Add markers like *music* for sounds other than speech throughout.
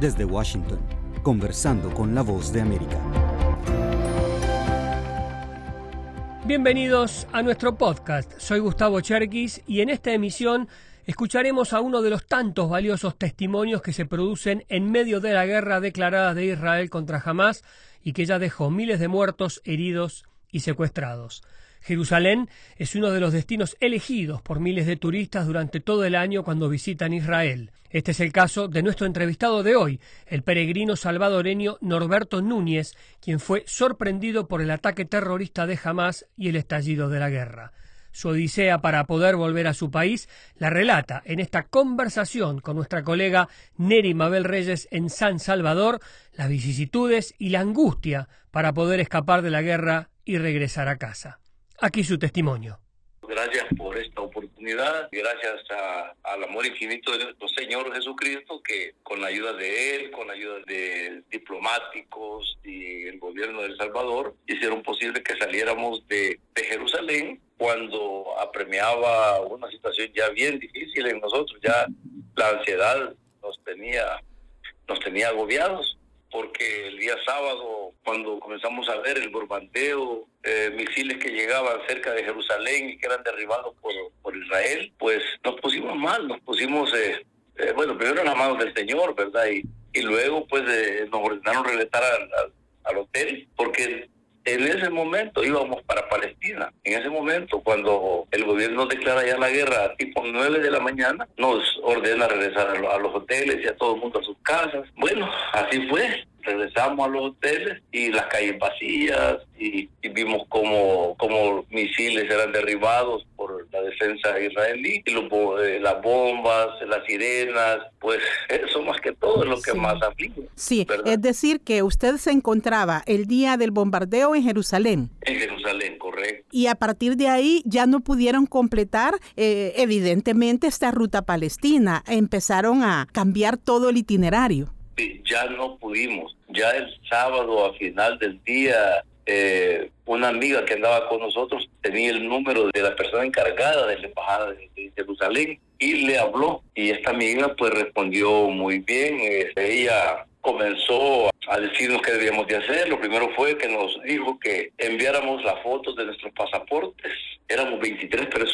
Desde Washington, conversando con la voz de América. Bienvenidos a nuestro podcast. Soy Gustavo Cherkis y en esta emisión escucharemos a uno de los tantos valiosos testimonios que se producen en medio de la guerra declarada de Israel contra Hamas y que ya dejó miles de muertos, heridos y secuestrados. Jerusalén es uno de los destinos elegidos por miles de turistas durante todo el año cuando visitan Israel. Este es el caso de nuestro entrevistado de hoy, el peregrino salvadoreño Norberto Núñez, quien fue sorprendido por el ataque terrorista de Hamas y el estallido de la guerra. Su odisea para poder volver a su país la relata en esta conversación con nuestra colega Neri Mabel Reyes en San Salvador, las vicisitudes y la angustia para poder escapar de la guerra y regresar a casa. Aquí su testimonio. Gracias por esta oportunidad, gracias al amor infinito de nuestro Señor Jesucristo, que con la ayuda de Él, con la ayuda de diplomáticos y el gobierno de El Salvador, hicieron posible que saliéramos de, de Jerusalén cuando apremiaba una situación ya bien difícil en nosotros, ya la ansiedad nos tenía, nos tenía agobiados porque el día sábado, cuando comenzamos a ver el bombardeo, eh, misiles que llegaban cerca de Jerusalén y que eran derribados por, por Israel, pues nos pusimos mal, nos pusimos, eh, eh, bueno, primero en las manos del Señor, ¿verdad? Y, y luego pues nos ordenaron regresar al, al hotel, porque en ese momento íbamos para Palestina. En ese momento, cuando el gobierno declara ya la guerra, tipo 9 de la mañana, nos ordena regresar a los hoteles y a todo el mundo a sus casas. Bueno, así fue regresamos a los hoteles y las calles vacías y, vimos como, como misiles eran derribados la defensa israelí y eh, las bombas, las sirenas, pues *laughs* eso más que todo es lo que más aflige. Sí, es decir que usted se encontraba el día del bombardeo en Jerusalén. En Jerusalén, correcto. Y a partir de ahí ya no pudieron completar eh, evidentemente esta ruta palestina, empezaron a cambiar todo el itinerario ya no pudimos. Ya el sábado a final del día, eh, una amiga que andaba con nosotros tenía el número de la persona encargada de la embajada de, Jerusalén y le habló. Y esta amiga pues respondió muy bien. Eh, ella comenzó a decirnos qué debíamos de hacer. Lo primero fue que nos dijo que enviáramos las fotos de nuestros pasaportes. Éramos 23 personas,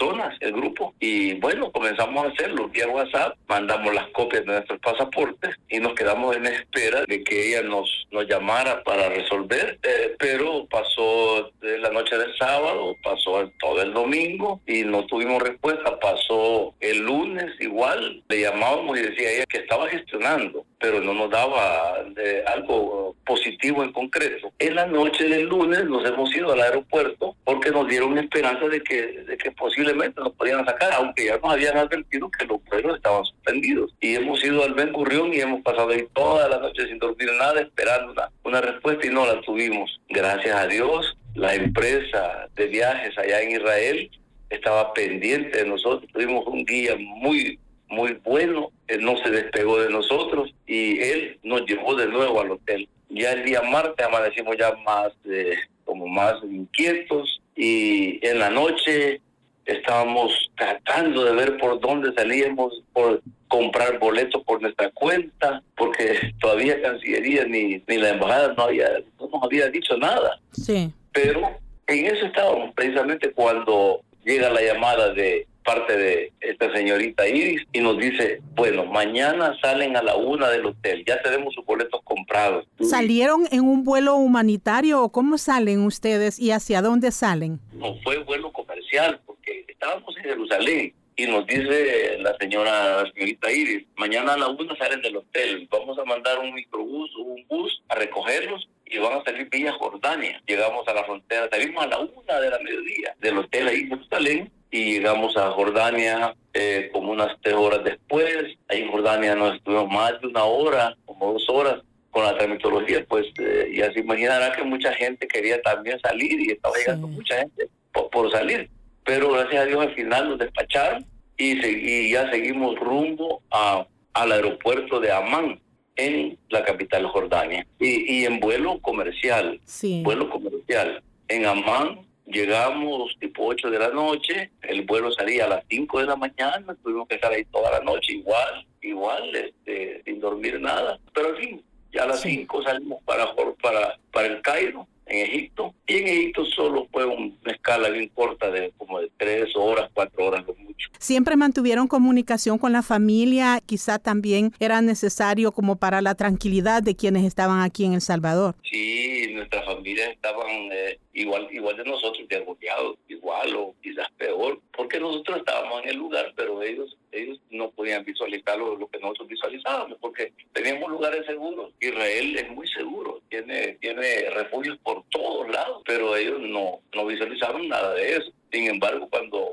grupo. Y bueno, comenzamos a hacerlo vía WhatsApp. Mandamos las copias de nuestros pasaportes y nos quedamos en espera de que ella nos, nos llamara para resolver. Eh, pero pasó la noche del sábado, pasó todo el domingo y no tuvimos respuesta. Pasó el lunes igual. Le llamábamos y decía ella que estaba gestionando, pero no nos daba de algo positivo en concreto. En la noche del lunes nos hemos ido al aeropuerto porque nos dieron esperanza de que, de que posiblemente nos podían sacar, aunque ya nos habían advertido que los vuelos estaban suspendidos. Y hemos ido al Ben Gurión y hemos pasado ahí toda la noche sin dormir nada, esperando una, una respuesta y no la tuvimos. Gracias a Dios, la empresa de viajes allá en Israel estaba pendiente de nosotros. Tuvimos un guía muy muy bueno, él no se despegó de nosotros y él nos llevó de nuevo al hotel. Ya el día martes amanecimos ya más, como más inquietos y en la noche estábamos tratando de ver por dónde salíamos, por comprar boletos por nuestra cuenta, porque todavía Cancillería ni, ni la embajada no, había, no nos había dicho nada. Sí. Pero en eso estábamos precisamente cuando llega la llamada de parte de esta señorita Iris y nos dice, bueno, mañana salen a la una del hotel, ya tenemos sus boletos comprados. ¿Salieron en un vuelo humanitario o cómo salen ustedes y hacia dónde salen? No fue vuelo comercial porque estábamos en Jerusalén y nos dice la señora, la señorita Iris, mañana a la una salen del hotel, vamos a mandar un microbús o un bus a recogerlos y van a salir vía Jordania. Llegamos a la frontera, salimos a la una de la mediodía del hotel ahí en Jerusalén y llegamos a Jordania eh, como unas tres horas después. Ahí en Jordania nos estuvimos más de una hora, como dos horas con la tramitología, pues eh, ya se imaginará que mucha gente quería también salir y estaba llegando mucha gente por, salir. Pero gracias a Dios al final nos despacharon y, y ya seguimos rumbo a, al aeropuerto de Amán en la capital Jordania y, y en vuelo comercial, sí. vuelo comercial. En Amán Llegamos tipo 8 de la noche, el vuelo salía a las 5 de la mañana, tuvimos que estar ahí toda la noche igual, igual, este, sin dormir nada. Pero al fin, ya a las 5 salimos para, para, para el Cairo en Egipto. Y en Egipto solo fue una escala bien corta de como de tres horas, cuatro horas lo mucho. Siempre mantuvieron comunicación con la familia, quizá también era necesario como para la tranquilidad de quienes estaban aquí en El Salvador. Sí, nuestras familias estaban eh, igual igual de nosotros, de igual o quizás peor, porque nosotros estábamos en el lugar, pero ellos ellos no podían visualizar lo, lo que nosotros visualizábamos, porque teníamos lugares seguros. Israel es muy seguro, tiene, tiene refugios por todos lados, pero ellos no, no visualizaron nada de eso. Sin embargo, cuando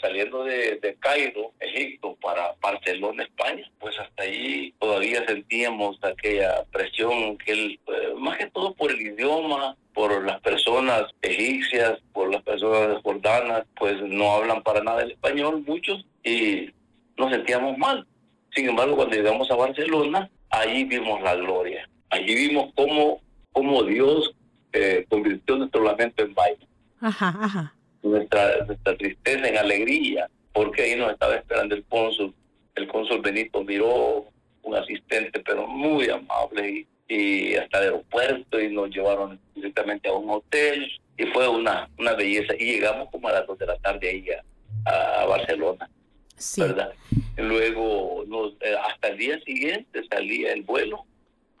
saliendo de, Cairo, Egipto, para Barcelona, España, pues hasta allí todavía sentíamos aquella presión, que él, eh, más que todo por el idioma, por las personas egipcias, por las personas jordanas, pues no hablan para nada el español muchos y nos sentíamos mal. Sin embargo, cuando llegamos a Barcelona, allí vimos la gloria. Allí vimos cómo, cómo Dios eh, convirtió nuestro lamento en baile. Ajá, ajá. Nuestra, nuestra tristeza en alegría, porque ahí nos estaba esperando el cónsul. El cónsul Benito miró un asistente, pero muy amable, y, y hasta el aeropuerto, y nos llevaron directamente a un hotel, y fue una, una belleza. Y llegamos como a las dos de la tarde ahí a, a Barcelona. Sí. ¿verdad? Luego, nos, eh, hasta el día siguiente salía el vuelo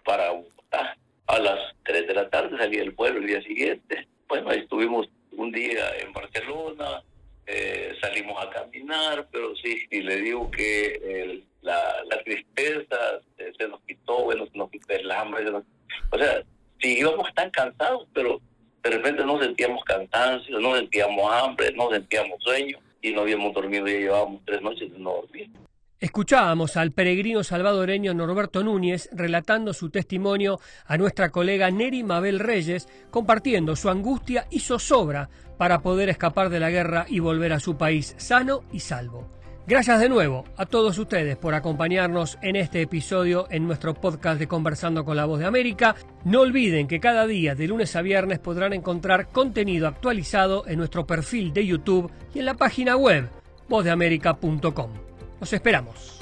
para Bogotá. A las 3 de la tarde salía el vuelo el día siguiente. Bueno, ahí estuvimos un día en Barcelona, eh, salimos a caminar, pero sí, y le digo que la, tristeza se, se, nos quitó, bueno, se nos quitó el hambre. Nos, o sea, sí íbamos tan cansados, pero de repente no sentíamos cansancio, no sentíamos hambre, no sentíamos sueño y no habíamos dormido, ya llevábamos tres noches de no dormir. Escuchábamos al peregrino salvadoreño Norberto Núñez relatando su testimonio a nuestra colega Neri Mabel Reyes, compartiendo su angustia y zozobra para poder escapar de la guerra y volver a su país sano y salvo. Gracias de nuevo a todos ustedes por acompañarnos en este episodio en nuestro podcast de Conversando con la Voz de América. No olviden que cada día de lunes a viernes podrán encontrar contenido actualizado en nuestro perfil de YouTube y en la página web vozdeamerica.com. Los esperamos.